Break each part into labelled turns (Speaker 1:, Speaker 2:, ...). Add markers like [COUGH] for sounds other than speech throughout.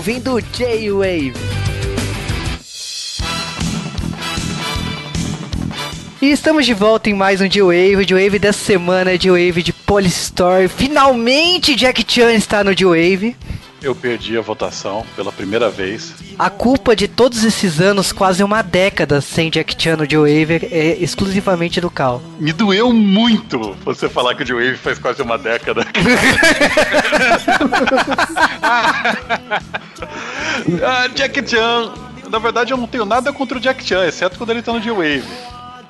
Speaker 1: ouvindo J-Wave. E estamos de volta em mais um J-Wave, J-Wave dessa semana, J-Wave de Polystore. Finalmente Jack Chan está no J-Wave.
Speaker 2: Eu perdi a votação pela primeira vez.
Speaker 1: A culpa de todos esses anos, quase uma década sem Jack Chan no J-Wave, é exclusivamente do Cal.
Speaker 2: Me doeu muito você falar que o Joe Wave faz quase uma década. [LAUGHS] ah, Jack Chan. Na verdade, eu não tenho nada contra o Jack Chan, exceto quando ele tá no J-Wave.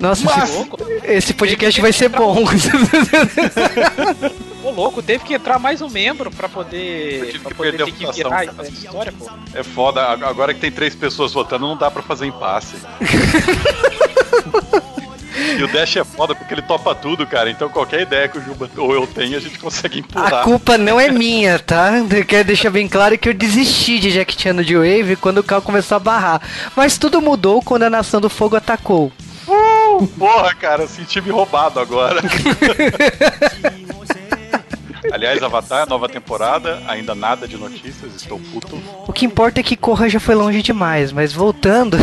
Speaker 1: Nossa,
Speaker 2: Mas-
Speaker 1: esse, esse podcast vai ser bom. [LAUGHS]
Speaker 3: Ô louco, teve que entrar mais um membro pra poder.
Speaker 2: Eu tive
Speaker 3: pra
Speaker 2: que
Speaker 3: poder
Speaker 2: perder a
Speaker 3: ter que
Speaker 2: votação,
Speaker 3: virar história, pô.
Speaker 2: É foda, a- agora que tem três pessoas votando, não dá pra fazer impasse. [LAUGHS] E o Dash é foda porque ele topa tudo, cara. Então qualquer ideia que o Juba ou eu tenha, a gente consegue
Speaker 1: A
Speaker 2: empurrar.
Speaker 1: culpa não é minha, tá? Eu quero deixar bem claro que eu desisti de Jack Chan no J-Wave quando o Cal começou a barrar. Mas tudo mudou quando a Nação do Fogo atacou.
Speaker 2: Porra, cara, senti me roubado agora. [LAUGHS] Aliás, Avatar, nova temporada, ainda nada de notícias, estou puto.
Speaker 1: O que importa é que Korra já foi longe demais, mas voltando.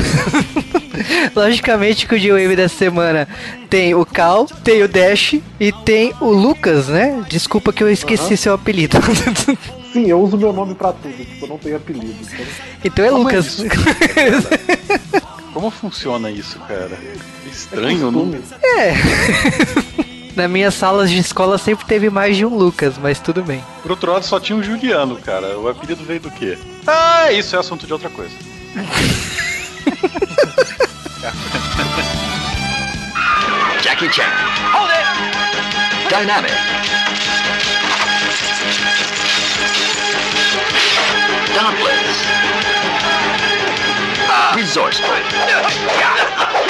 Speaker 1: [LAUGHS] Logicamente que o J-Wave dessa semana tem o Cal, tem o Dash e tem o Lucas, né? Desculpa que eu esqueci seu apelido. [LAUGHS]
Speaker 4: Sim, eu uso meu nome pra tudo, tipo, eu não tenho apelido. Então...
Speaker 1: então é
Speaker 2: Como é
Speaker 1: Lucas.
Speaker 2: isso? Como funciona isso, cara? Estranho, não?
Speaker 4: Costume.
Speaker 1: é. [LAUGHS] Na minhas salas de escola sempre teve mais de um Lucas, mas tudo bem.
Speaker 2: Por outro lado, só tinha um Juliano, cara. O apelido veio do quê? Ah, isso é assunto de outra coisa. [LAUGHS]
Speaker 5: Jackie Chan. Hold it! Dynamic. Dauntless. Resourceful. [LAUGHS]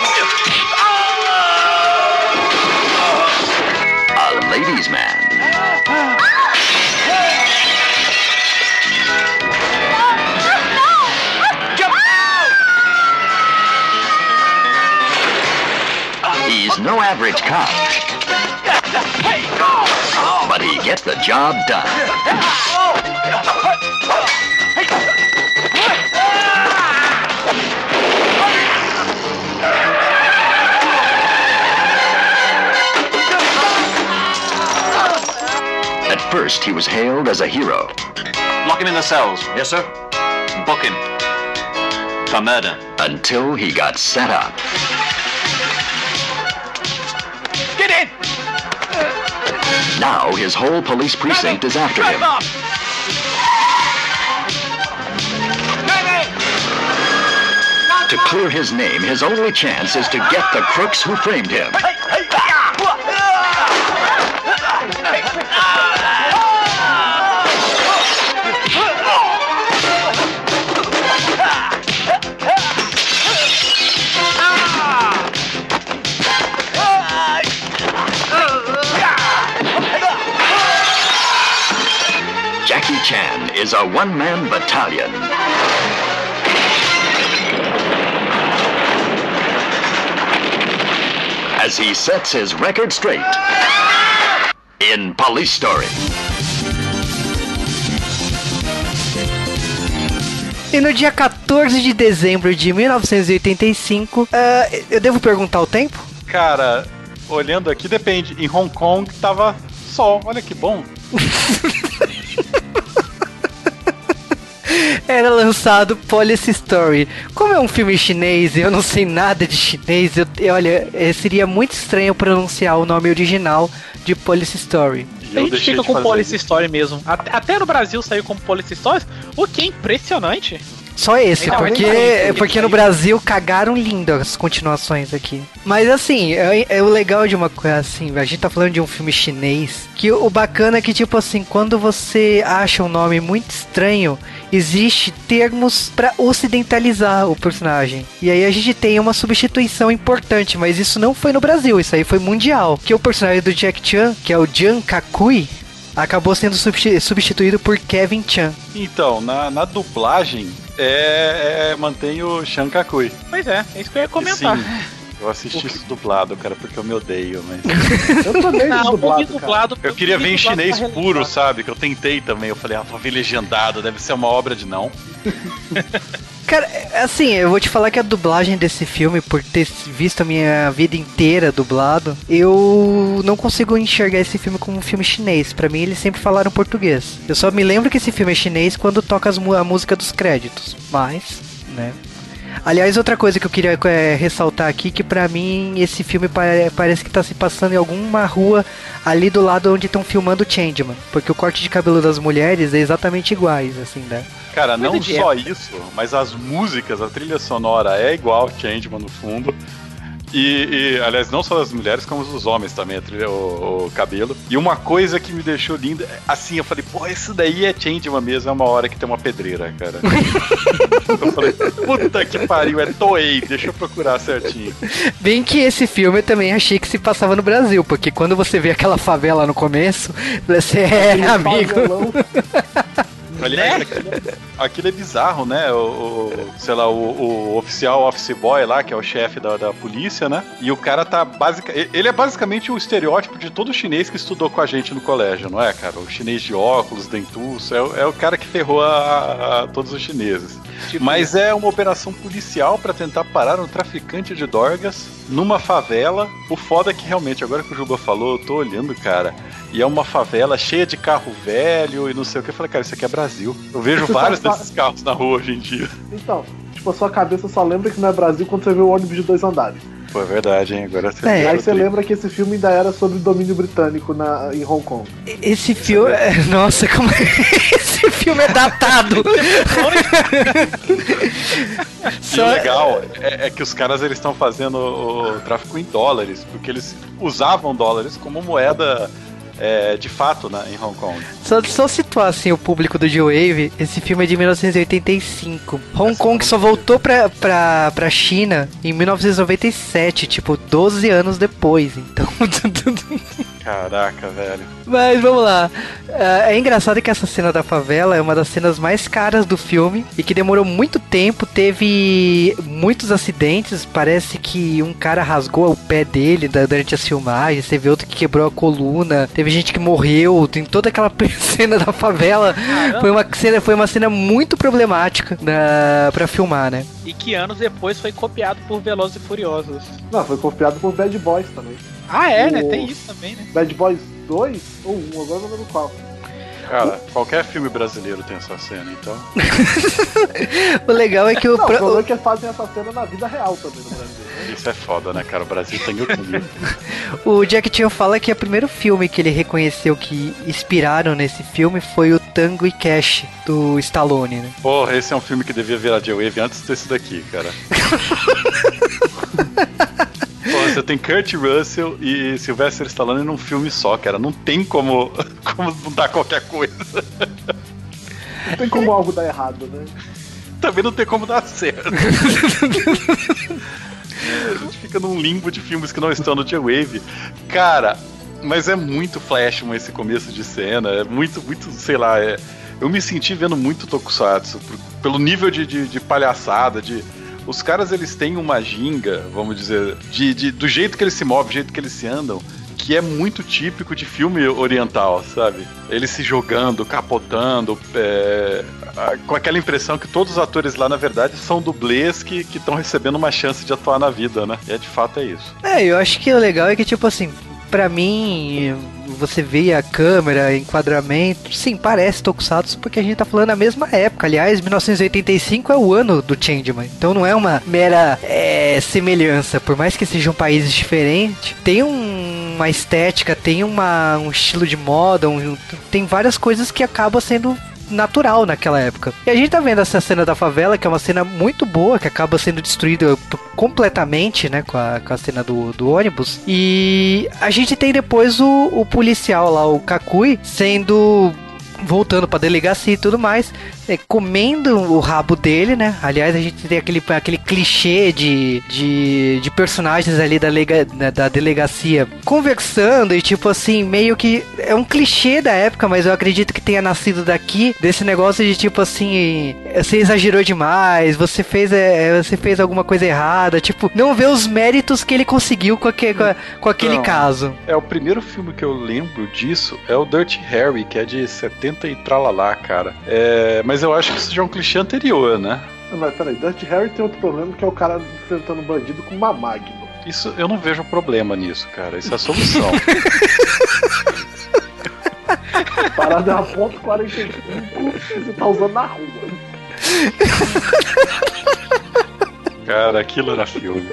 Speaker 5: Oh! A ladies' man. Ah, he's no average cop. But he gets the job done. Oh! First, he was hailed as a hero.
Speaker 6: Lock him in the cells. Yes, sir. Book him. For murder.
Speaker 5: Until he got set up.
Speaker 3: Get in!
Speaker 5: Now his whole police precinct is after him. To clear his name, his only chance is to get the crooks who framed him. A one-man battalion. As he sets his record straight in Police Story.
Speaker 1: E no dia 14 de dezembro de 1985, ah, eu devo perguntar o tempo?
Speaker 2: Cara, olhando aqui, depende. Em Hong Kong tava sol, olha que bom. [LAUGHS]
Speaker 1: Era lançado Police Story. Como é um filme chinês e eu não sei nada de chinês, eu, eu- olha, eh, seria muito estranho pronunciar o nome original de Police Story.
Speaker 2: E
Speaker 3: A
Speaker 2: eu
Speaker 3: gente fica com Police
Speaker 2: isso.
Speaker 3: Story mesmo. Até, até no Brasil saiu como Police Stories, o que é impressionante.
Speaker 1: Só esse, porque,
Speaker 3: que-
Speaker 1: porque no Brasil cagaram lindo as continuações aqui. Mas assim, é, é o legal de uma coisa assim, a gente tá falando de um filme chinês, que o bacana é que, tipo assim, quando você acha um nome muito estranho, existe termos pra ocidentalizar o personagem. E aí a gente tem uma substituição importante, mas isso não foi no Brasil, isso aí foi mundial. Que o personagem do Jack Chan, que é o Jan Kakui, acabou sendo substi- substituído por Kevin Chan.
Speaker 2: Então, na, na dublagem, é, é, mantém o Shankakui.
Speaker 3: Pois é, é isso que eu ia comentar.
Speaker 2: Sim. Eu assisti isso dublado, cara, porque eu me odeio, mas. [LAUGHS]
Speaker 4: Eu também
Speaker 3: Não,
Speaker 4: dublado,
Speaker 3: dublado.
Speaker 2: Eu queria ver em chinês puro, sabe? Que eu tentei também. Eu falei, ah, vou ver legendado, deve ser uma obra de não. [LAUGHS]
Speaker 1: Cara, assim, eu vou te falar que a dublagem desse filme, por ter visto a minha vida inteira dublado, eu não consigo enxergar esse filme como um filme chinês. Pra mim, eles sempre falaram português. Eu só me lembro que esse filme é chinês quando toca a música dos créditos. Mas, né? Aliás, outra coisa que eu queria é, ressaltar aqui, que pra mim esse filme pare- parece que tá se passando em alguma rua ali do lado onde estão filmando o Changeman. Porque o corte de cabelo das mulheres é exatamente iguais, assim, né?
Speaker 2: Cara, não só isso, mas as músicas, a trilha sonora é igual Changeman no fundo. E, e, aliás, não só das mulheres, como dos homens também, a trilha, o, o cabelo. E uma coisa que me deixou linda, assim, eu falei, pô, isso daí é Changeman mesmo, é uma hora que tem uma pedreira, cara. [LAUGHS] eu falei, puta que pariu, é Toei, deixa eu procurar certinho.
Speaker 1: Bem que esse filme eu também achei que se passava no Brasil, porque quando você vê aquela favela no começo, você é
Speaker 4: Aquele
Speaker 1: amigo. [LAUGHS]
Speaker 4: favelão.
Speaker 2: Aliás, aquilo, é- aquilo é bizarro, né? O, o- sei lá, o, o oficial office boy lá, que é o chefe da, da polícia, né? E o cara tá basic, ele é basicamente o estereótipo de todo chinês que estudou com a gente no colégio, não é, cara? O chinês de óculos, dentuço, é, o- é o cara que ferrou a, a todos os chineses.
Speaker 3: Tipo,
Speaker 2: Mas é uma operação policial pra tentar parar um traficante de dorgas numa favela. O foda é que realmente, agora que o Juba falou, eu tô olhando, cara, e é uma favela cheia de carro velho e não sei o que. Eu falei, cara, isso aqui é Brasil. Eu vejo
Speaker 4: Você
Speaker 2: vários
Speaker 4: só
Speaker 2: desses carros na rua hoje em dia.
Speaker 4: Então, tipo, a sua cabeça só lembra que não é Brasil quando você vê o ônibus de dois andares.
Speaker 2: Pô, é verdade, hein? Agora você.
Speaker 1: É,
Speaker 4: Aí você lembra que esse filme ainda era sobre domínio britânico na, em Hong Kong.
Speaker 1: Esse filme. é- [LAUGHS] Nossa, como. [LAUGHS] Esse filme é datado! [LAUGHS]
Speaker 2: E o legal é, é que os caras eles estão fazendo o, o tráfico em dólares, porque eles usavam dólares como moeda é, de fato né, em Hong Kong.
Speaker 1: Só, só situar assim o público do G-Wave, esse filme é de 1985. Hong Kong só voltou pra, pra, pra China em 1997, tipo, 12 anos depois. Então. [LAUGHS]
Speaker 2: Caraca, velho.
Speaker 1: Mas vamos lá. Ah, é engraçado que essa cena da favela é uma das cenas mais caras do filme e que demorou muito tempo, teve muitos acidentes. Parece que um cara rasgou o pé dele da- durante as filmagens, teve outro que quebrou a coluna, teve gente que morreu. Tem toda aquela [LAUGHS] cena da favela. Foi uma cena, foi uma cena muito problemática da, pra filmar, né?
Speaker 3: E que anos depois foi copiado por Velozes e Furiosos.
Speaker 4: Não, foi copiado por Bad Boys também.
Speaker 3: Ah, é, né?
Speaker 4: O-
Speaker 3: Tem isso também, né?
Speaker 4: Bad Boys 2 ou 1, agora não lembro qual.
Speaker 2: Cara, qualquer filme brasileiro tem essa cena, então. [LAUGHS]
Speaker 1: O legal é que o.
Speaker 4: Não, o
Speaker 1: pro-
Speaker 4: problema é que eles fazem essa cena na vida real também no Brasil. né?
Speaker 2: Isso é foda, né, cara? O Brasil tem outro nível. [LAUGHS]
Speaker 1: O Jack Chan fala que o primeiro filme que ele reconheceu que inspiraram nesse filme foi o Tango e Cash do Stallone, né?
Speaker 2: Porra, esse é um filme que devia virar J-Wave antes desse daqui, cara. [LAUGHS] Porra, você tem Kurt Russell e Sylvester Stallone num filme só, cara. Não tem como, [LAUGHS] como mudar qualquer coisa.
Speaker 4: Não tem como algo dar errado, né?
Speaker 2: Também não tem como dar certo. a gente fica num limbo de filmes que não estão no J-Wave. Cara, mas é muito Flashman esse começo de cena. É muito, muito, sei lá. é- eu me senti vendo muito Tokusatsu. por- pelo nível de, de, de palhaçada, de. Os caras eles têm uma ginga, vamos dizer, de, de- do jeito que eles se movem, do jeito que eles se andam, que é muito típico de filme oriental, sabe? Eles se jogando, capotando, é, com aquela impressão que todos os atores lá, na verdade, são dublês que estão recebendo uma chance de atuar na vida, né? E é, de fato é isso.
Speaker 1: É, eu acho que o legal é que, tipo assim, pra mim, você vê a câmera, enquadramento, sim, parece Tokusatsu porque a gente tá falando na mesma época. Aliás, 1985 é o ano do Changeman, então não é uma mera é, semelhança. Por mais que sejam países diferentes, tem um- uma estética, tem uma, um estilo de moda, um- tem várias coisas que acabam sendo natural naquela época. E a gente tá vendo essa cena da favela, que é uma cena muito boa, que acaba sendo destruída completamente, né, com a, com a cena do, do ônibus. E a gente tem depois o, o policial lá, o Kakui, sendo voltando pra delegacia e tudo mais, comendo o rabo dele, né? Aliás, a gente tem aquele, aquele clichê de, de, de personagens ali da, lega, da, delegacia conversando e tipo assim, meio que é um clichê da época, mas eu acredito que tenha nascido daqui, desse negócio de tipo assim, você exagerou demais, você fez, é, você fez alguma coisa errada, tipo, não vê os méritos que ele conseguiu com, aque, com, a- com aquele
Speaker 2: Não.
Speaker 1: caso.
Speaker 2: É, o primeiro filme que eu lembro disso é o Dirty Harry, que é de 70 e tralalá, cara. É, mas eu acho que isso já é um clichê anterior, né?
Speaker 4: Mas peraí, Dirty Harry tem outro problema que é o cara enfrentando bandido com uma Magnum.
Speaker 2: Isso eu não vejo problema nisso, cara. Isso é a solução. [LAUGHS]
Speaker 4: Parada é a ponto 45 e você tá usando na rua. [LAUGHS]
Speaker 2: cara, aquilo era filme.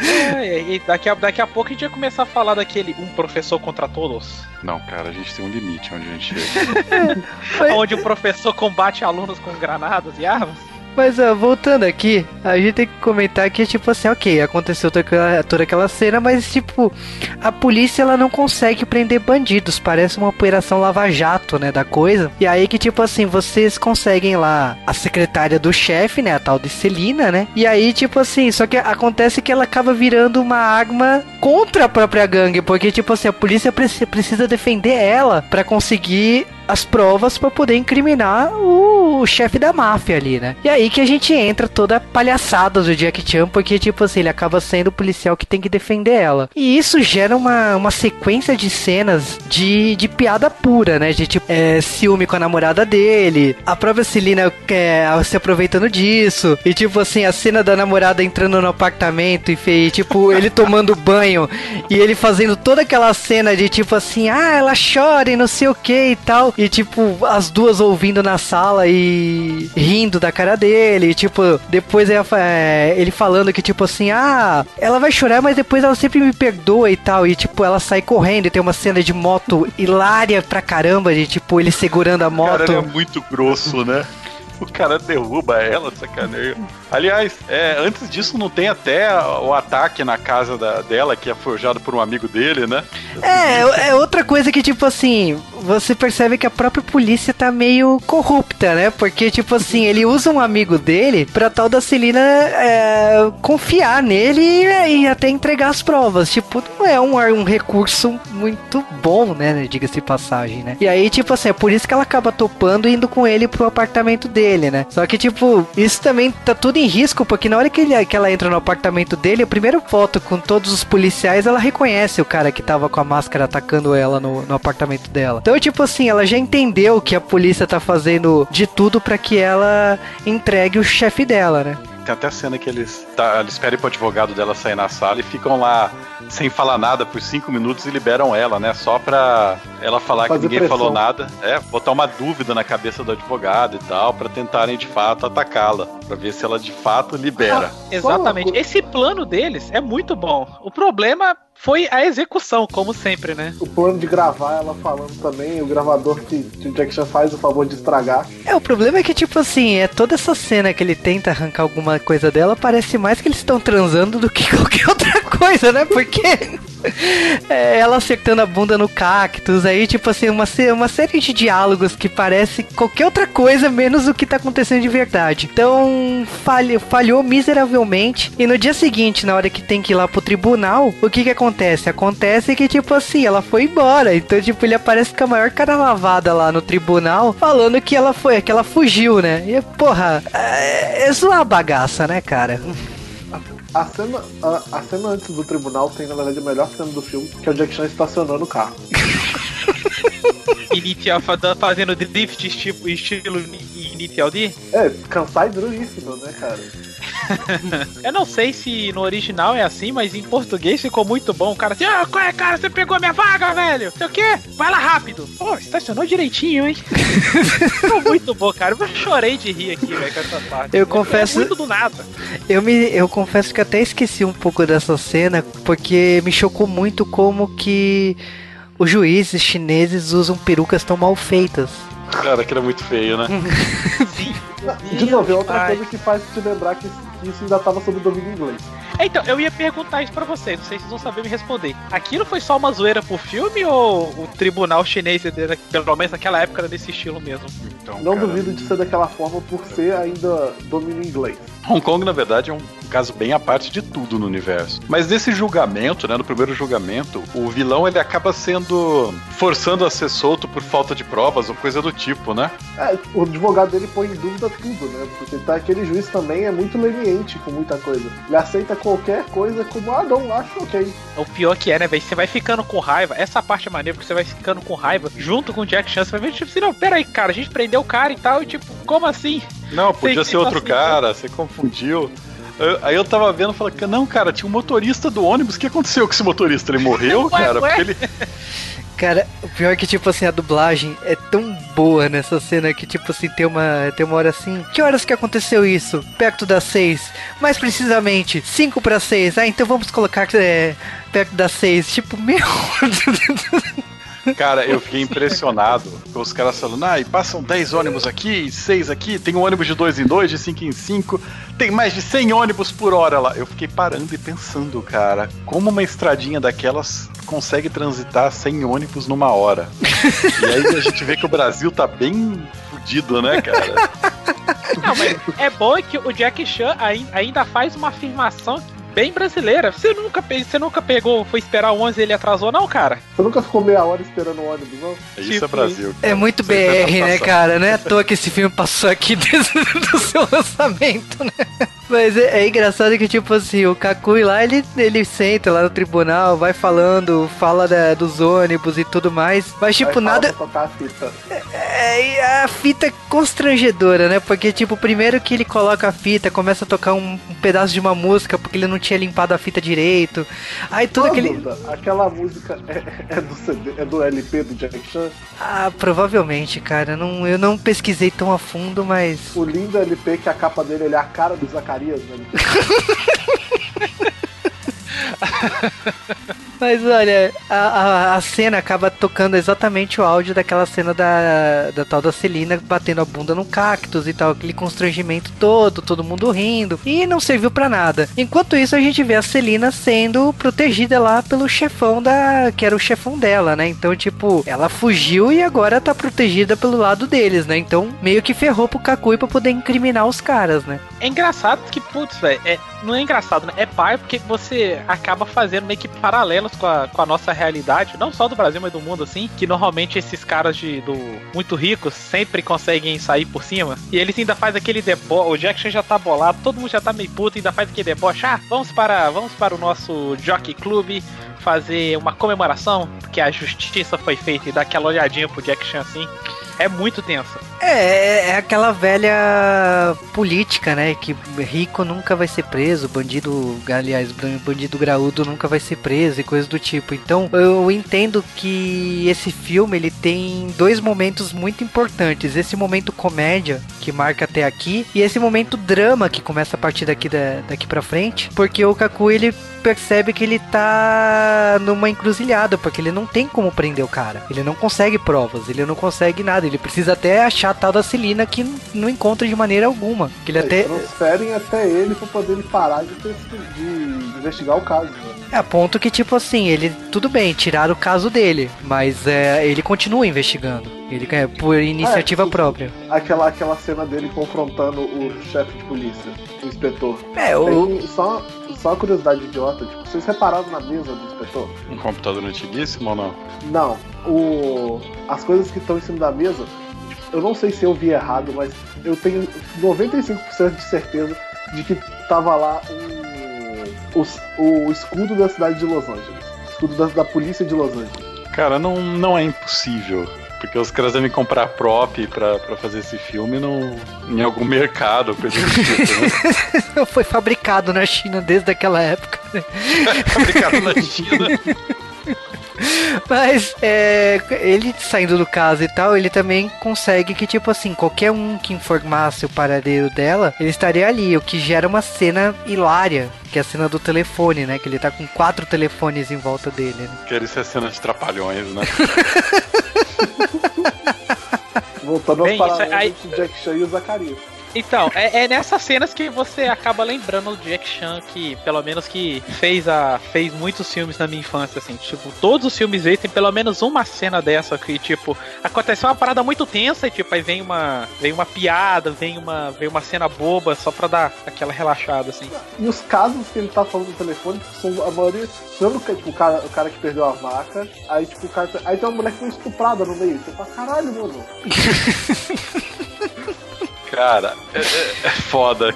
Speaker 3: É, e daqui a, daqui a pouco a gente vai começar a falar daquele Um Professor contra Todos.
Speaker 2: Não, cara, a gente tem um limite onde a gente chega. [LAUGHS]
Speaker 3: Onde o professor combate alunos com granadas e armas.
Speaker 1: Mas ó, voltando aqui, a gente tem que comentar que, tipo assim, ok, aconteceu toda aquela, toda aquela cena, mas, tipo, a polícia ela não consegue prender bandidos. Parece uma operação lava-jato, né, da coisa. E aí que, tipo assim, vocês conseguem lá a secretária do chefe, né, a tal de Celina, né? E aí, tipo assim, só que acontece que ela acaba virando uma arma contra a própria gangue, porque, tipo assim, a polícia preci- precisa defender ela pra conseguir as provas pra poder incriminar o chefe da máfia ali, né? E aí que a gente entra toda palhaçada do Jack Chan, porque, tipo assim, ele acaba sendo o policial que tem que defender ela. E isso gera uma, uma sequência de cenas de, de piada pura, né? De, tipo, é, ciúme com a namorada dele, a própria Celina é, se aproveitando disso, e, tipo assim, a cena da namorada entrando no apartamento e, e, tipo, [LAUGHS] ele tomando banho, e ele fazendo toda aquela cena de, tipo assim, ah, ela chora e não sei o que e tal, e, tipo, as duas ouvindo na sala e rindo da cara dele, e, tipo, depois é, ele falando que, tipo assim, ah, ela vai chorar, mas depois ela sempre me perdoa e tal, e, tipo, ela sai correndo e tem uma cena de moto hilária pra caramba, de, tipo, ele segurando a
Speaker 2: O
Speaker 1: moto.
Speaker 2: cara ele é muito grosso, né? O cara derruba ela, sacaneio. Aliás, é, antes disso não tem até o ataque na casa da- dela, que é forjado por um amigo dele, né?
Speaker 1: É, é outra coisa que, tipo assim, você percebe que a própria polícia tá meio corrupta, né? Porque, tipo assim, ele usa um amigo dele pra tal da Celina é, confiar nele e, e até entregar as provas. Tipo, não é um, um recurso muito bom, né? Diga-se de passagem, né? E aí, tipo assim, é por isso que ela acaba topando e indo com ele pro apartamento dele, né? Só que, tipo, isso também tá tudo em risco, porque na hora que, ele, que ela entra no apartamento dele, a primeira foto com todos os policiais, ela reconhece o cara que tava com a máscara atacando ela no, no apartamento dela. Então, tipo assim, ela já entendeu que a polícia tá fazendo de tudo pra que ela entregue o chefe dela, né?
Speaker 2: Tem até a cena que eles, tá, eles pedem pro advogado dela sair na sala e ficam lá sem falar nada por cinco minutos e liberam ela, né? Só pra ela falar
Speaker 4: Fazer
Speaker 2: que ninguém
Speaker 4: pressão.
Speaker 2: falou nada. É, botar uma dúvida na cabeça do advogado e tal, pra tentarem de fato atacá-la. Pra ver se ela de fato libera.
Speaker 3: Exatamente.
Speaker 4: coisa-
Speaker 3: Esse plano deles é muito bom. O problema foi a execução, como sempre, né?
Speaker 4: O plano de gravar ela falando também, o gravador que, o Jack Chan faz o favor de estragar.
Speaker 1: É, o problema é que, tipo assim, é toda essa cena que ele tenta arrancar alguma coisa dela, parece mais que eles estão transando do que [LAUGHS] qualquer outra coisa, né? Porque é, ela acertando a bunda no cactus, aí, tipo assim, uma, uma série de diálogos que parece qualquer outra coisa menos o que tá acontecendo de verdade. Então, falhou, falhou miseravelmente. E no dia seguinte, na hora que tem que ir lá pro tribunal, o que que acontece? Acontece que, tipo assim, ela foi embora. Então, tipo, ele aparece com a maior cara lavada lá no tribunal, falando que ela foi, que ela fugiu, né? E, porra, é, é zoar a bagaça, né, cara?
Speaker 4: A cena, a, a cena antes do tribunal tem, na verdade, a melhor cena do filme, que é o Jack Chan estacionando o carro. [LAUGHS] [LAUGHS]
Speaker 3: Initial, fa- fazendo drift estilo, estilo Initial D.
Speaker 4: É, cansar e duríssimo, né, cara? [LAUGHS]
Speaker 3: Eu não sei se no original é assim, mas em português ficou muito bom. O cara assim, ah, qual é, cara? Você pegou minha vaga, velho? Sei o quê? Vai lá rápido. Pô, estacionou direitinho, hein? [LAUGHS] ficou muito bom, cara. Eu chorei de rir aqui, velho, com essa parte.
Speaker 1: Eu confesso-
Speaker 3: É muito do nada.
Speaker 1: Eu, me, eu confesso que até esqueci um pouco dessa cena, porque me chocou muito como que os juízes chineses usam perucas tão mal feitas.
Speaker 2: Cara, aquilo é muito feio, né?
Speaker 3: Sim. [LAUGHS]
Speaker 4: De novo, é outra coisa que faz te lembrar que, que isso ainda tava sob domínio inglês.
Speaker 3: É, Então, eu ia perguntar isso pra vocês, não sei se vocês vão saber me responder. Aquilo foi só uma zoeira pro filme ou o tribunal chinês, pelo menos naquela época, era desse estilo mesmo?
Speaker 2: Então,
Speaker 4: Não
Speaker 2: cara,
Speaker 4: duvido de ser daquela forma por ser ainda domínio inglês.
Speaker 2: Hong Kong, na verdade, é um caso bem à parte de tudo no universo. Mas nesse julgamento, né, no primeiro julgamento, o vilão ele acaba sendo forçando a ser solto por falta de provas ou coisa do tipo, né?
Speaker 4: É, o advogado dele põe em dúvida tudo, né? Porque tá, aquele juiz também é muito leniente com muita coisa. Ele aceita qualquer coisa como, ah, não, acho ok.
Speaker 3: O pior que é, né, velho? Você vai ficando com raiva. Essa parte é maneira, porque você vai ficando com raiva junto com o Jack Chan. Você vai ver, tipo assim, não, peraí, cara, a gente prendeu o cara e tal, e tipo, como assim?
Speaker 2: Não, podia ser outro
Speaker 3: assim,
Speaker 2: cara, você confundiu. Eu- Aí eu tava vendo e falei, não, cara, tinha um motorista do ônibus. O que aconteceu com esse motorista? Ele morreu, [LAUGHS]
Speaker 3: Ué,
Speaker 2: cara?
Speaker 3: ué?
Speaker 2: Porque ele. [LAUGHS]
Speaker 1: Cara, o pior é que, tipo assim, a dublagem é tão boa nessa cena que, tipo assim, tem uma, tem uma hora assim. Que horas que aconteceu isso? Perto das seis. Mais precisamente, cinco para seis. Ah, então vamos colocar é, perto das seis. Tipo, [LAUGHS] meu.
Speaker 2: Cara, eu fiquei impressionado com os caras falando, ah, e passam 10 ônibus aqui, 6 aqui, tem um ônibus de 2 em 2, de 5 em 5, tem mais de 100 ônibus por hora lá. Eu fiquei parando e pensando, cara, como uma estradinha daquelas consegue transitar 100 ônibus numa hora? e aí a gente vê que o Brasil tá bem fudido, né, cara?
Speaker 3: Não, mas é bom que o Jack Chan ai- ainda faz uma afirmação bem brasileira. Você nunca, você nunca pegou, foi esperar o 11 e ele atrasou, não, cara?
Speaker 4: Você nunca ficou meia hora esperando o ônibus, não?
Speaker 2: Isso
Speaker 3: Tipo,
Speaker 2: é Brasil.
Speaker 1: É
Speaker 2: cara.
Speaker 1: muito
Speaker 2: aí foi
Speaker 1: BR, né, cara? Não é à toa que esse filme passou aqui [LAUGHS] desde o seu lançamento, né? Mas é, é engraçado que, tipo assim, o Kakui lá, ele, ele senta lá no tribunal, vai falando, fala da- dos ônibus e tudo mais. Mas, tipo,
Speaker 4: fala
Speaker 1: nada.
Speaker 4: a fita.
Speaker 1: É, e a fita é constrangedora, né? Porque, tipo, primeiro que ele coloca a fita, começa a tocar um, um pedaço de uma música porque ele não tinha limpado a fita direito. Aí tudo
Speaker 4: Uma
Speaker 1: aquele.
Speaker 4: dúvida, aquela música é, é do CD, é do LP do Jack Chan?
Speaker 1: Ah, provavelmente, cara. Não, eu não pesquisei tão a fundo, mas.
Speaker 4: O lindo LP que a capa dele ele é a cara do Zacarias, né? [LAUGHS]
Speaker 1: Mas olha, a, a, a cena acaba tocando exatamente o áudio daquela cena da, da tal da Celina batendo a bunda no cactus e tal, aquele constrangimento todo, todo mundo rindo, e não serviu pra nada. Enquanto isso, a gente vê a Celina sendo protegida lá pelo chefão da. que era o chefão dela, né? Então, tipo, ela fugiu e agora tá protegida pelo lado deles, né? Então, meio que ferrou pro Kakui pra poder incriminar os caras, né?
Speaker 3: É engraçado que, putz, velho, é, não é engraçado, né? É pai porque você acaba fazendo meio que com a, com a nossa realidade, não só do Brasil, mas do mundo, assim, que normalmente esses caras de, do muito ricos sempre conseguem sair por cima, e eles ainda faz aquele deboche, o Jackson já tá bolado, todo mundo já tá meio puto, ainda faz aquele deboche, ah, vamos para, vamos para o nosso Jockey Club fazer uma comemoração, porque a justiça foi feita e dar aquela olhadinha pro Jack Chan assim, é muito tenso.
Speaker 1: É, é aquela velha política, né? Que rico nunca vai ser preso, bandido, aliás, bandido graúdo nunca vai ser preso e coisas do tipo. Então, eu entendo que esse filme ele tem dois momentos muito importantes. Esse momento comédia, que marca até aqui, e esse momento drama, que começa a partir daqui, da, daqui pra frente, porque o Kaku ele percebe que ele tá numa encruzilhada, porque ele não tem como prender o cara. Ele não consegue provas, ele não consegue nada. Ele precisa até achar a tal da Celina que não encontra de maneira alguma. Que ele até.
Speaker 4: Eles transferem até ele pra poder ele parar de, de investigar o caso. Né?
Speaker 1: É a ponto que, tipo assim, ele. Tudo bem, tiraram o caso dele, mas é, ele continua investigando. Ele é por iniciativa
Speaker 4: É, sim.
Speaker 1: própria.
Speaker 4: Aquela, aquela cena dele confrontando o chefe de polícia, o inspetor.
Speaker 1: É, o.
Speaker 4: Tem só, só uma curiosidade idiota, tipo, vocês repararam na mesa do inspetor?
Speaker 2: Um computador antiguíssimo ou não?
Speaker 4: Não, o, as coisas que estão em cima da mesa, tipo, eu não sei se eu vi errado, mas eu tenho 95% de certeza de que tava lá um, o, o escudo da cidade de Los Angeles. Escudo da, da polícia de Los Angeles.
Speaker 2: Cara, não, não é impossível. Porque os caras devem comprar prop pra, pra fazer esse filme no, em algum mercado, tipo, né? [LAUGHS]
Speaker 1: Foi fabricado na China desde aquela época. [LAUGHS]
Speaker 2: Fabricado na China. [LAUGHS] [LAUGHS]
Speaker 1: Mas é, ele saindo do caso e tal, ele também consegue que, tipo assim, qualquer um que informasse o paradeiro dela, ele estaria ali, o que gera uma cena hilária, que é a cena do telefone, né? Que ele tá com quatro telefones em volta dele, né?
Speaker 2: Quero é cena de trapalhões, né? [LAUGHS]
Speaker 4: Voltando
Speaker 3: Bem,
Speaker 4: aos paralelos
Speaker 3: aí-
Speaker 4: de Jack Chan e o Zacarias.
Speaker 3: Então, é, é nessas cenas que você acaba lembrando o Jack Chan, que pelo menos que fez a fez muitos filmes na minha infância, assim. Tipo, todos os filmes dele tem pelo menos uma cena dessa que, tipo, aconteceu uma parada muito tensa e, tipo, aí vem uma, vem uma piada, vem uma, vem uma cena boba só pra dar aquela relaxada, assim.
Speaker 4: E os casos que ele tá falando no telefone são a maioria. Sendo que, tipo, o cara, o cara que perdeu a vaca, aí tipo, o cara. Aí tem uma mulher que foi estuprada no meio. Você fala, caralho, mano. [LAUGHS]
Speaker 2: Cara, é, é- é foda.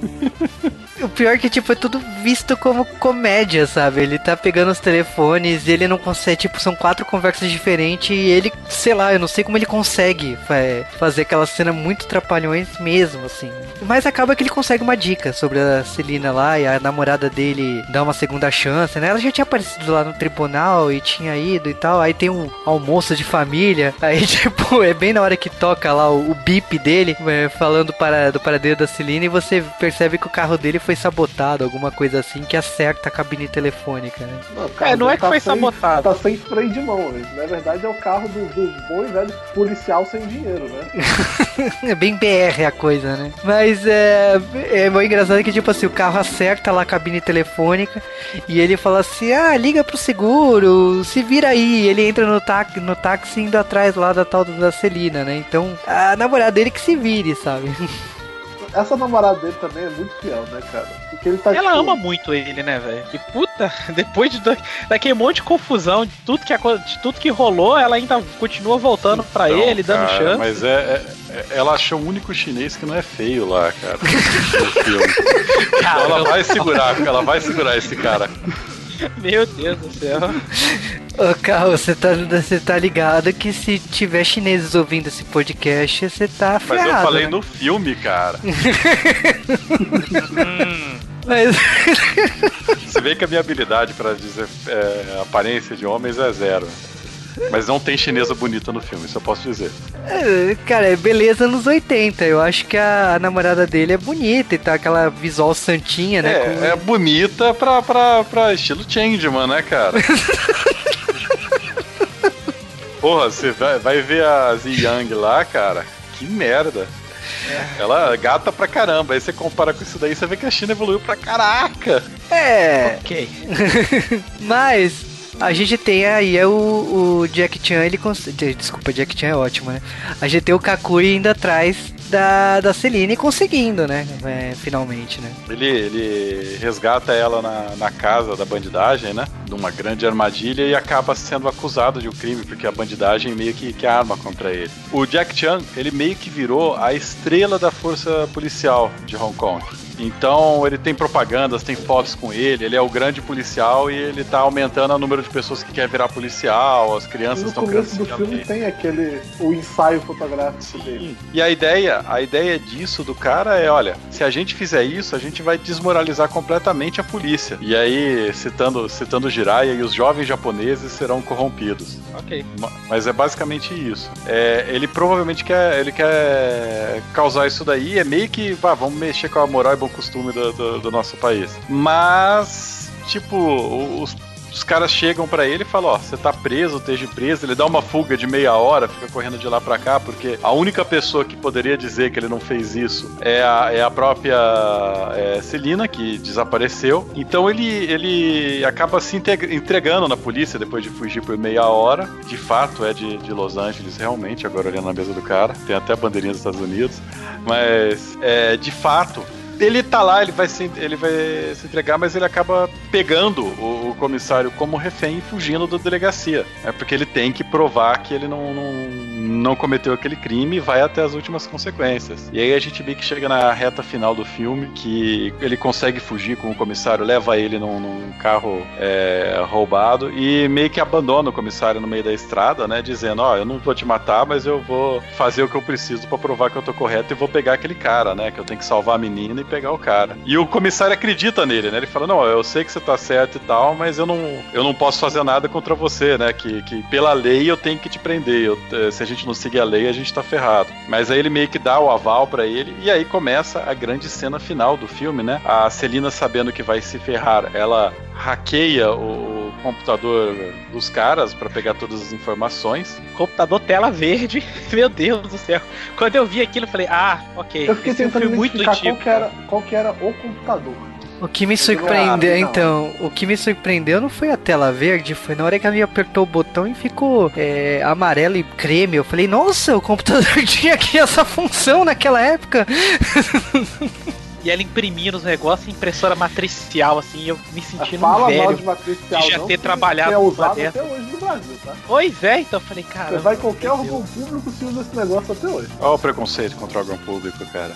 Speaker 2: [LAUGHS]
Speaker 1: O pior é que, tipo, é tudo visto como comédia, sabe? Ele tá pegando os telefones e ele não consegue, tipo, são quatro conversas diferentes e ele, sei lá, eu não sei como ele consegue fazer aquela cena muito trapalhões mesmo, assim. Mas acaba que ele consegue uma dica sobre a Celina lá e a namorada dele dá uma segunda chance, né? Ela já tinha aparecido lá no tribunal e tinha ido e tal. Aí tem um almoço de família. [LAUGHS] Aí, tipo, é bem na hora que toca lá o, o bip dele, é, falando para, do paradeiro da Celina, e você percebe que o carro dele foi sabotado, alguma coisa assim, que acerta a cabine telefônica, né?
Speaker 4: Não, o carro
Speaker 3: É, não é que foi
Speaker 4: sem,
Speaker 3: sabotado.
Speaker 4: Tá sem freio de mão, né? Na verdade é o carro do, do bom e velho policial sem dinheiro, né? [LAUGHS]
Speaker 1: É bem BR a coisa, né? Mas é, é muito engraçado que, tipo assim, o carro acerta lá a cabine telefônica e ele fala assim: ah, liga pro seguro, se vira aí. Ele entra no, táxi, no táxi indo atrás lá da tal da Celina, né? Então, a namorada dele que se vire, sabe? [LAUGHS]
Speaker 4: Essa namorada dele também é muito fiel, né, cara? Porque ele tá
Speaker 3: Ela
Speaker 4: tipo,
Speaker 3: ama muito ele, né, velho? E puta, [LAUGHS] depois de dois, daquele monte de confusão, de tudo que, de tudo que rolou, ela ainda continua voltando pra
Speaker 2: Então,
Speaker 3: ele, dando
Speaker 2: cara,
Speaker 3: chance.
Speaker 2: Mas é, é- é- ela achou o único chinês que não é feio lá, cara. Então [LAUGHS] ela vai segurar, ela vai segurar esse cara.
Speaker 3: Meu Deus do céu.
Speaker 1: Ô, Carl, você tá, você tá ligado que se tiver chineses ouvindo esse podcast, você tá
Speaker 2: Mas
Speaker 1: ferrado,
Speaker 2: eu falei
Speaker 1: né?
Speaker 2: no filme, cara. [LAUGHS]
Speaker 1: Mas... [LAUGHS]
Speaker 2: Você vê que a minha habilidade pra dizer é, aparência de homens é zero. Mas não tem chinesa bonita no filme, isso eu posso dizer.
Speaker 1: É, Cara, é beleza nos 80. Eu acho que a, a namorada dele é bonita e tá aquela visual santinha, né? com-
Speaker 2: É, é bonita pra, pra, pra estilo Changeman, né, cara? [LAUGHS] Porra, você vai, vai ver a Zi Yang lá, cara. Que merda. Ela é gata pra caramba. Aí você compara com isso daí, você vê que a China evoluiu pra caraca.
Speaker 1: É,
Speaker 3: Ok. [LAUGHS]
Speaker 1: mas a gente tem aí é o, o Jack Chan, ele. Desculpa, Jack Chan é ótimo, né? A gente tem o Kakuri indo atrás da, da Celine conseguindo, né? É, finalmente, né?
Speaker 2: Ele, ele resgata ela na, na casa da bandidagem, né? Numa grande armadilha e acaba sendo acusado de um crime, porque a bandidagem meio que, que arma contra ele. O Jack Chan, ele meio que virou a estrela da força policial de Hong Kong. Então ele tem propagandas, tem fotos com ele, ele é o grande policial e ele tá aumentando o número de pessoas que quer virar policial, as crianças
Speaker 4: no
Speaker 2: estão
Speaker 4: começo do
Speaker 2: crescendo.
Speaker 4: filme tem aquele. o ensaio fotográfico dele.
Speaker 2: E a ideia, a ideia disso do cara é, olha, se a gente fizer isso, a gente vai desmoralizar completamente a polícia. E aí, citando, citando Jiraiya, e os jovens japoneses serão corrompidos.
Speaker 3: Ok.
Speaker 2: Ma- Mas é basicamente isso. É, ele provavelmente quer, ele quer causar isso daí. É meio que, vá, vamos mexer com a moral e costume do, do- do nosso país. Mas, tipo, os, os caras chegam pra ele e falam: Ó, você tá preso, esteja preso. Ele dá uma fuga de meia hora, fica correndo de lá pra cá, porque a única pessoa que poderia dizer que ele não fez isso é a, é a própria é, Celina, que desapareceu. Então ele, ele acaba se entregando na polícia depois de fugir por meia hora. De fato, é de, de Los Angeles, realmente, agora olhando na mesa do cara. Tem até a bandeirinha dos Estados Unidos. Mas, é, de fato, ele tá lá, ele vai, se, ele vai se entregar, mas ele acaba pegando o, o comissário como refém e fugindo da delegacia. É porque ele tem que provar que ele não, não, não cometeu aquele crime e vai até as últimas consequências. E aí a gente meio que chega na reta final do filme, que ele consegue fugir com o comissário, leva ele num, num carro é, roubado e meio que abandona o comissário no meio da estrada, né? Dizendo, ó, eu não vou te matar, mas eu vou fazer o que eu preciso pra provar que eu tô correto e vou pegar aquele cara, né? Que eu tenho que salvar a menina e pegar o cara. E o comissário acredita nele, né? Ele fala, não, eu sei que você tá certo e tal, mas eu não, eu não posso fazer nada contra você, né? Que, que pela lei eu tenho que te prender. Eu- eh, se a gente não seguir a lei, a gente tá ferrado. Mas aí ele meio que dá o aval pra ele e aí começa a grande cena final do filme, né? A Celina sabendo que vai se ferrar, ela hackeia o computador dos caras pra pegar todas as informações.
Speaker 3: Computador tela verde. [LAUGHS] Meu Deus do céu. Quando eu vi aquilo, eu falei, ah, ok.
Speaker 4: Eu fiquei
Speaker 3: esse é
Speaker 4: tentando
Speaker 3: filme muito
Speaker 4: identificar qual que, era, qual que era o computador.
Speaker 1: O que me
Speaker 4: Ah,
Speaker 1: surpreendeu,
Speaker 4: não.
Speaker 1: então, o que me surpreendeu não foi a tela verde, foi na hora que a minha apertou o botão e ficou é, amarelo e creme. Eu falei, nossa, o computador [LAUGHS] tinha aqui essa função naquela época. [LAUGHS]
Speaker 3: E ela imprimindo os negócios em impressora matricial, assim, eu me sentindo um
Speaker 4: mal
Speaker 3: velho.
Speaker 4: de matricial,
Speaker 3: de já ter trabalhado
Speaker 4: é
Speaker 3: com uma
Speaker 4: usado
Speaker 3: dessa.
Speaker 4: até hoje no Brasil, tá?
Speaker 3: Pois é, então eu falei,
Speaker 4: Você
Speaker 3: cara.
Speaker 4: vai em qualquer órgão público se usa esse negócio até hoje.
Speaker 2: Olha o preconceito contra o órgão público, cara.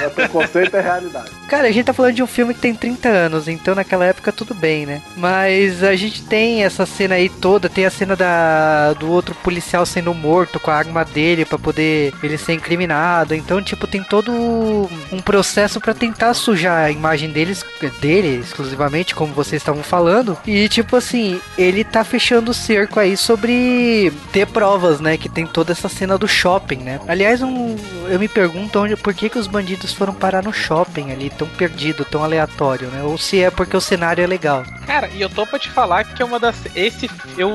Speaker 4: É preconceito é realidade.
Speaker 1: Cara, a gente tá falando de um filme que tem 30 anos, então naquela época tudo bem, né? Mas a gente tem essa cena aí toda, tem a cena da, do outro policial sendo morto com a arma dele pra poder ele ser incriminado. Então, tipo, tem todo um processo pra tentar sujar a imagem deles, dele exclusivamente, como vocês estavam falando. E, tipo assim, ele tá fechando o cerco aí sobre ter provas, né? Que tem toda essa cena do shopping, né? Aliás, um, eu me pergunto onde, por que, que os bandidos foram parar no shopping ali, tão perdido, tão aleatório, né? Ou se é porque o cenário é legal.
Speaker 3: Cara, e eu tô pra te falar que é uma das. Esse. Eu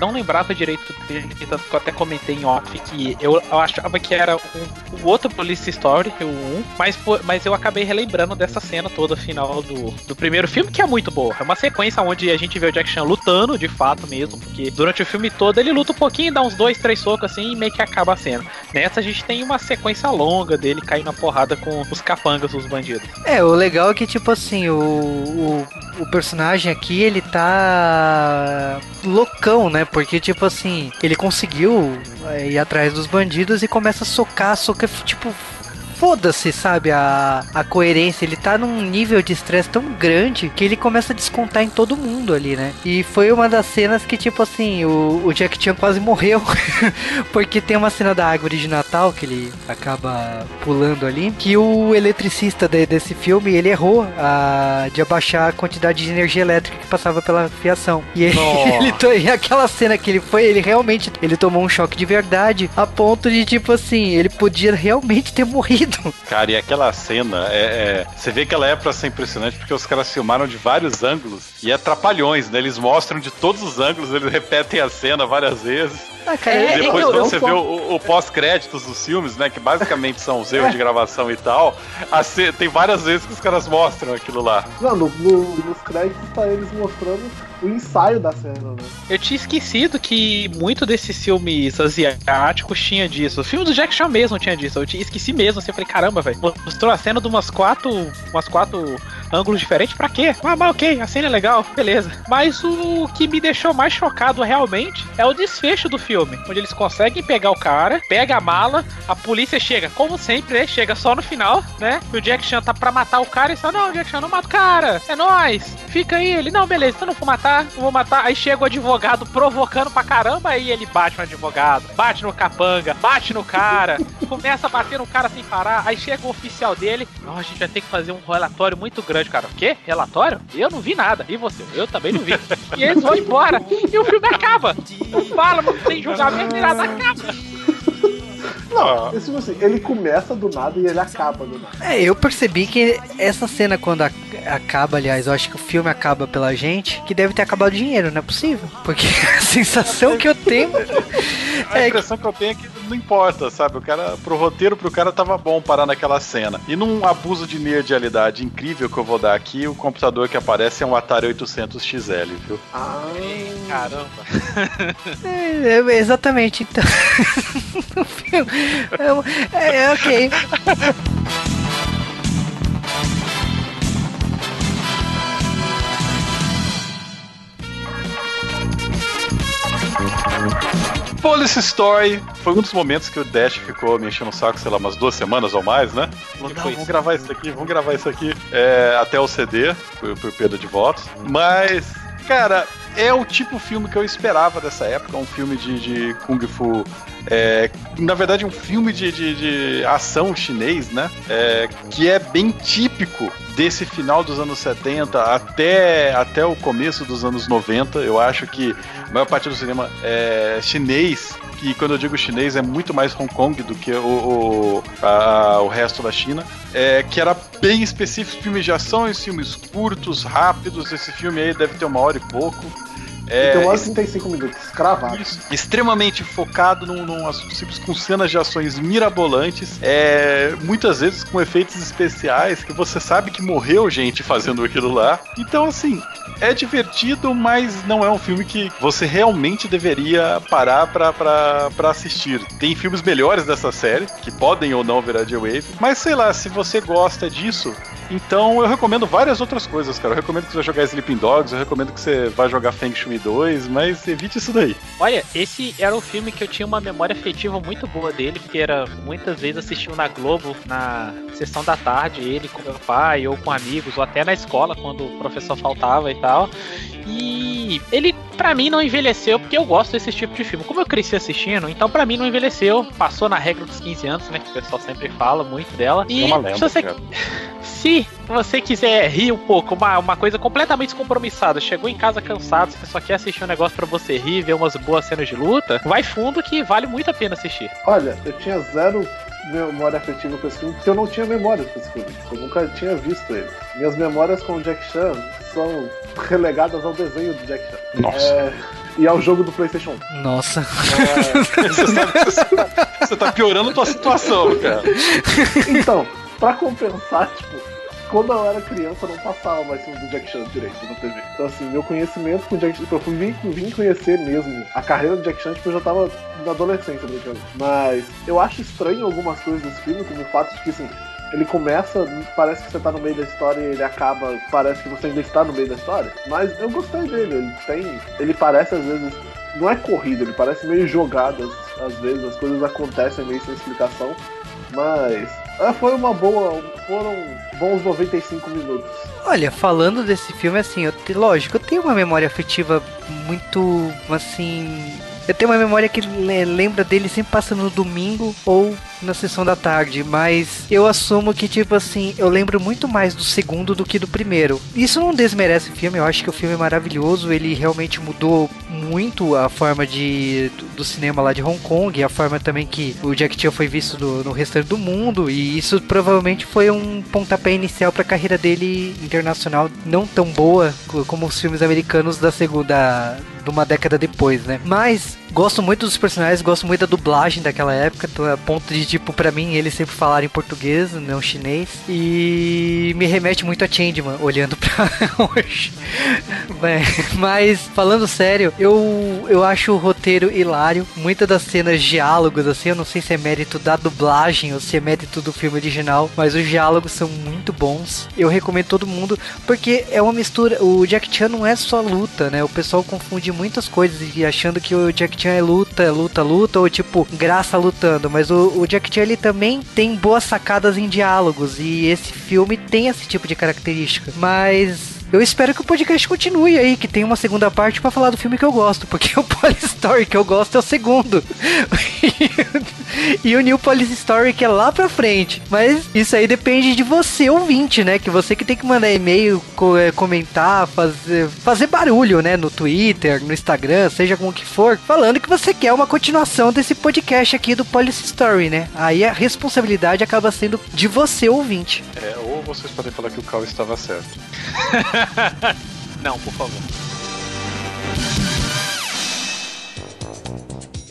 Speaker 3: não lembrava direito dele, tanto que eu até comentei em off que eu, eu achava que era um- o outro Police Story, o 1, mas, mas eu acabei relembrando dessa cena toda final do, do primeiro filme, que é muito boa. É uma sequência onde a gente vê o Jack Chan lutando, de fato mesmo, porque durante o filme todo ele luta um pouquinho, dá uns dois, três socos assim e meio que acaba a cena. Nessa a gente tem uma sequência longa dele caindo na porrada com os capangas, os bandidos.
Speaker 1: É, o legal é que, tipo assim, o, o, o personagem aqui, ele tá loucão, né? Porque, tipo assim, ele conseguiu é, ir atrás dos bandidos e começa a socar, socar, tipo. Foda-se, sabe? A, a coerência. Ele tá num nível de estresse tão grande que ele começa a descontar em todo mundo ali, né? E foi uma das cenas que, tipo assim, o, o Jack Chan quase morreu. [LAUGHS] porque tem uma cena da árvore de Natal que ele acaba pulando ali. Que o eletricista de- desse filme ele errou a, de abaixar a quantidade de energia elétrica que passava pela fiação. E ele, [LAUGHS] ele e aquela cena que ele foi, ele realmente ele tomou um choque de verdade, a ponto de tipo assim, ele podia realmente ter morrido.
Speaker 2: Cara, e aquela cena, é, é- você vê que ela é pra ser impressionante porque os caras filmaram de vários ângulos e é trapalhões, né? Eles mostram de todos os ângulos, eles repetem a cena várias vezes.
Speaker 1: Ah, cara,
Speaker 3: É,
Speaker 2: E depois,
Speaker 3: eu-
Speaker 2: quando
Speaker 3: eu
Speaker 2: você
Speaker 4: só-
Speaker 2: vê o, o pós-créditos dos filmes, né? Que basicamente são os erros de gravação e tal, a ce- tem várias vezes que os caras mostram aquilo lá.
Speaker 4: Não, no- no- nos créditos tá eles mostrando o ensaio da cena, né?
Speaker 3: Eu tinha esquecido que muito desses filmes asiáticos tinha disso. O filme do Jack Chan mesmo tinha disso. Eu esqueci mesmo. Assim, eu falei, caramba, velho. Mostrou a cena de umas quatro. umas quatro ângulos diferentes. Pra quê? Ah, mas ok, a cena é legal, beleza. Mas o que me deixou mais chocado realmente é o desfecho do filme. Onde eles conseguem pegar o cara, pega a mala, a polícia chega, como sempre, né? Chega só no final, né? E o Jack Chan tá pra matar o cara e só, não, Jack Chan, não mata o cara. É nóis. Fica aí. Ele, não, beleza, então não vou matar, não vou matar. Aí chega o advogado provocando pra caramba, aí ele bate no advogado, bate no capanga, bate no cara, [LAUGHS] começa a bater no cara sem parar. Aí chega o oficial dele, não, a gente vai ter que fazer um relatório muito grande, cara. O quê? Relatório? Eu não vi nada. E você? Eu também não vi. E eles vão embora. E o filme acaba. Não fala, não tem julgamento, nada, acaba.
Speaker 2: Ah,
Speaker 4: Esse filme assim, ele começa do nada e ele acaba do nada.
Speaker 1: É, eu percebi que essa cena quando a- acaba, aliás, eu acho que o filme acaba pela gente, que deve ter acabado o dinheiro, não é possível? Porque [LAUGHS] a sensação que eu tenho [LAUGHS]
Speaker 2: A
Speaker 1: é que
Speaker 2: impressão que eu tenho é que não importa, sabe? O cara, pro roteiro, pro cara tava bom parar naquela cena. E num abuso de nerdialidade incrível que eu vou dar aqui, o computador que aparece é um Atari 800 XL, viu?
Speaker 4: Ah,
Speaker 3: Caramba. [LAUGHS]
Speaker 1: É, é, exatamente, então. É, é, ok.
Speaker 2: Police Story foi um dos momentos que o Dash ficou me enchendo o saco, sei lá, umas duas semanas ou mais, né? Falou, não, vamos gravar isso aqui, vamos gravar isso aqui. É, até o CD, por, por perda de votos. Mas, cara, é o tipo de filme que eu esperava dessa época, um filme de, de Kung Fu. É, na verdade, um filme de, de- de ação chinês, né? É, que é bem típico desse final dos anos 70 até, até o começo dos anos 90. Eu acho que a maior parte do cinema é chinês. E quando eu digo chinês, é muito mais Hong Kong do que o, o, a- o resto da China. É, que era bem específico, filmes de ação, filmes curtos, rápidos. Esse filme aí deve ter uma hora e pouco. É,
Speaker 4: Tem mais 35 minutos, cravado.
Speaker 2: Isso. Extremamente focado num, num assunto simples, com cenas de ações mirabolantes, é, muitas vezes com efeitos especiais que você sabe que morreu gente fazendo aquilo lá. Então, assim, é divertido, mas não é um filme que você realmente deveria parar pra, pra, pra assistir. Tem filmes melhores dessa série, que podem ou não virar J-Wave, mas sei lá, se você gosta disso, então eu recomendo várias outras coisas, cara. Eu recomendo que você vá jogar Sleeping Dogs, eu recomendo que você vá jogar Feng Shui 2, mas evite isso daí.
Speaker 3: Olha, esse era um filme que eu tinha uma memória afetiva muito boa dele, porque era muitas vezes assistiu na Globo, na sessão da tarde, ele com meu pai, ou com amigos, ou até na escola, quando o professor faltava e tal. E ele, pra mim, não envelheceu, porque eu gosto desse tipo de filme. Como eu cresci assistindo, então pra mim não envelheceu. Passou na regra dos 15 anos, né? Que o pessoal sempre fala muito dela. E
Speaker 2: É uma lenda,
Speaker 3: se você, [LAUGHS] se você quiser rir um pouco, uma, uma coisa completamente descompromissada, chegou em casa cansado, você só quer assistir um negócio pra você rir, ver umas boas cenas de luta, vai fundo que vale muito a pena assistir.
Speaker 4: Olha, eu tinha zero memória afetiva com esse filme, porque eu não tinha memória com esse filme. Eu nunca tinha visto ele. Minhas memórias com o Jack Chan são [LAUGHS] relegadas ao desenho do Jack Chan.
Speaker 2: Nossa.
Speaker 4: É, e ao jogo do PlayStation 1.
Speaker 1: Nossa.
Speaker 4: É, [LAUGHS]
Speaker 2: Você, que você, tá piorando a tua situação, cara.
Speaker 4: então, pra compensar, tipo, quando eu era criança eu não passava mais filme do Jack Chan direito na TV. Então, assim, meu conhecimento com o Jack Chan, eu fui vim, vim conhecer mesmo a carreira do Jack Chan, tipo, eu já tava na adolescência brincando. Mas eu acho estranho algumas coisas desse filme, como o fato de que, assim, ele começa, parece que você tá no meio da história e ele acaba, parece que você ainda está no meio da história. Mas eu gostei dele, ele tem. Ele parece às vezes. Não é corrido, ele parece meio jogado às, vezes, as coisas acontecem meio sem explicação. Mas é, foi uma boa. Foram bons 95 minutos.
Speaker 1: Olha, falando desse filme, assim, eu lógico, eu tenho uma memória afetiva muito, assim... Eu tenho uma memória que le- lembra dele sempre passando no domingo ou na sessão da tarde, mas eu assumo que, tipo assim, eu lembro muito mais do segundo do que do primeiro. Isso não desmerece o filme, eu acho que o filme é maravilhoso, ele realmente mudou muito a forma de, do, do cinema lá de Hong Kong, a forma também que o Jack Chan foi visto no, no restante do mundo, e isso provavelmente foi um pontapé inicial para a carreira dele internacional, não tão boa co- como os filmes americanos da segunda, de uma década depois, né? Mas gosto muito dos personagens, gosto muito da dublagem daquela época, a ponto de, tipo, pra mim, eles sempre falaram em português, não chinês, e me remete muito a Changeman, olhando pra [LAUGHS] hoje. Mas, falando sério, eu, eu acho o roteiro hilário, muitas das cenas diálogos, assim, eu não sei se é mérito da dublagem ou se é mérito do filme original, mas os diálogos são muito bons, eu recomendo todo mundo, porque é uma mistura, o Jack Chan não é só luta, né, o pessoal confunde muitas coisas e achando que o Jack Chan é luta, luta, luta, ou tipo, graça lutando, mas o, o Jack Chan ele também tem boas sacadas em diálogos e esse filme tem esse tipo de característica, mas eu espero que o podcast continue aí, que tem uma segunda parte pra falar do filme que eu gosto, porque [LAUGHS] o Police Story que eu gosto é o segundo. [LAUGHS] e o New Police Story que é lá pra frente. Mas isso aí depende de você, ouvinte, né? Que você que tem que mandar e-mail, eh, comentar, fazer, fazer barulho, né? No Twitter, no Instagram, seja como que for, falando que você quer uma continuação desse podcast aqui do Police Story, né? Aí a responsabilidade acaba sendo de você, ouvinte.
Speaker 2: É, ou vocês podem falar que o Cal estava certo. [LAUGHS] [LAUGHS]
Speaker 3: Não, por favor.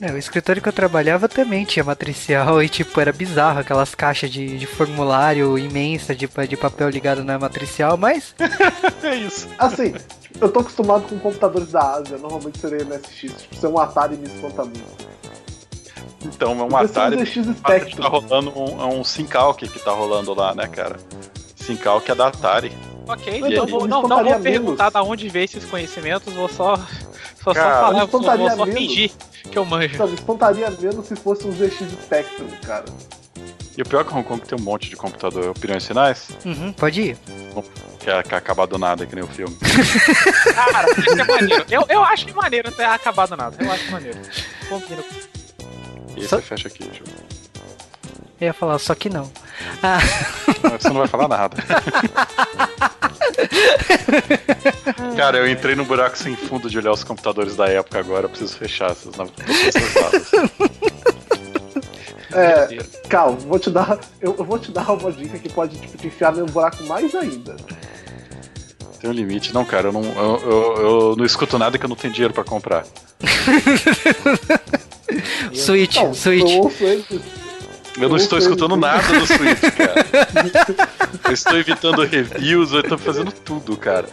Speaker 1: É, o escritório que eu trabalhava também tinha matricial [LAUGHS] e, tipo, era bizarro aquelas caixas de, de formulário imensa de, de papel ligado na matricial, mas [LAUGHS]
Speaker 2: É isso.
Speaker 4: Assim, eu tô acostumado com computadores da Ásia, normalmente seria MSX. Tipo, ser um Atari me espanta muito.
Speaker 2: Então, é um
Speaker 4: ser
Speaker 2: Atari.
Speaker 4: um ZX
Speaker 2: Tá rolando um, é um Syncalc que tá rolando lá, né, cara? Syncalc é da Atari.
Speaker 3: Ok, então vou, não, não vou perguntar
Speaker 4: menos.
Speaker 3: da onde veio esses conhecimentos, vou só, só,
Speaker 2: Cara,
Speaker 3: só falar, vou, vou só
Speaker 4: menos.
Speaker 3: fingir que eu manjo.
Speaker 4: Sabe, espantaria menos se fosse um ZX Spectrum, cara.
Speaker 2: E o pior é que Hong Kong tem um monte de computador. Opiniões sinais?
Speaker 1: uhum, pode ir.
Speaker 2: Que é, que é acabar do nada, que nem o filme. [LAUGHS]
Speaker 3: Cara, isso é maneiro. Eu, eu acho maneiro não ter acabado nada. Eu acho maneiro. Combina.
Speaker 2: E aí você fecha aqui, Ju.
Speaker 1: Eu ia falar, só que não. Ah,
Speaker 2: Você não vai falar nada. [LAUGHS] Cara, eu entrei num buraco sem fundo de olhar os computadores da época agora. Eu preciso fechar essas, valas.
Speaker 4: É, Cal, vou te dar. Eu, eu vou te dar uma dica que pode tipo, te enfiar num buraco mais ainda.
Speaker 2: Tem um limite. Não, cara, eu não, eu, eu- eu não escuto nada que eu não tenho dinheiro pra comprar. [LAUGHS]
Speaker 1: Switch, Switch.
Speaker 4: eu ouço eles.
Speaker 2: Eu não estou escutando nada no Switch, cara. [LAUGHS] Eu estou evitando reviews, eu estou fazendo tudo, cara.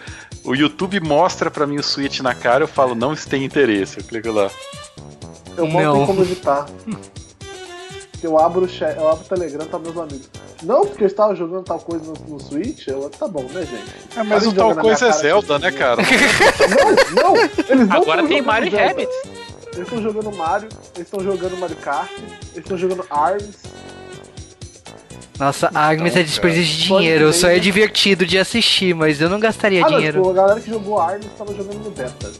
Speaker 2: O YouTube mostra pra mim o Switch na cara, eu falo, não tem interesse. Eu clico lá.
Speaker 4: Eu tenho como evitar. Eu abro o chat, eu abro o Telegram para meus amigos. Não, porque eu estava jogando tal coisa no, no Switch, eu, tá bom, né, gente?
Speaker 2: Ah, mas
Speaker 4: Parem
Speaker 2: o tal coisa é Zelda, né, cara?
Speaker 4: Não, não, eles não
Speaker 3: Agora tem Mario
Speaker 4: Zelda. Eles estão jogando Mario, eles estão jogando Mario Kart, eles estão jogando ARMS.
Speaker 1: Nossa, Arms é desperdício de dinheiro. Só é divertido de assistir, mas eu não gastaria
Speaker 4: Ah, não,
Speaker 1: dinheiro.
Speaker 4: tipo, a galera que jogou ARMS estava jogando no beta.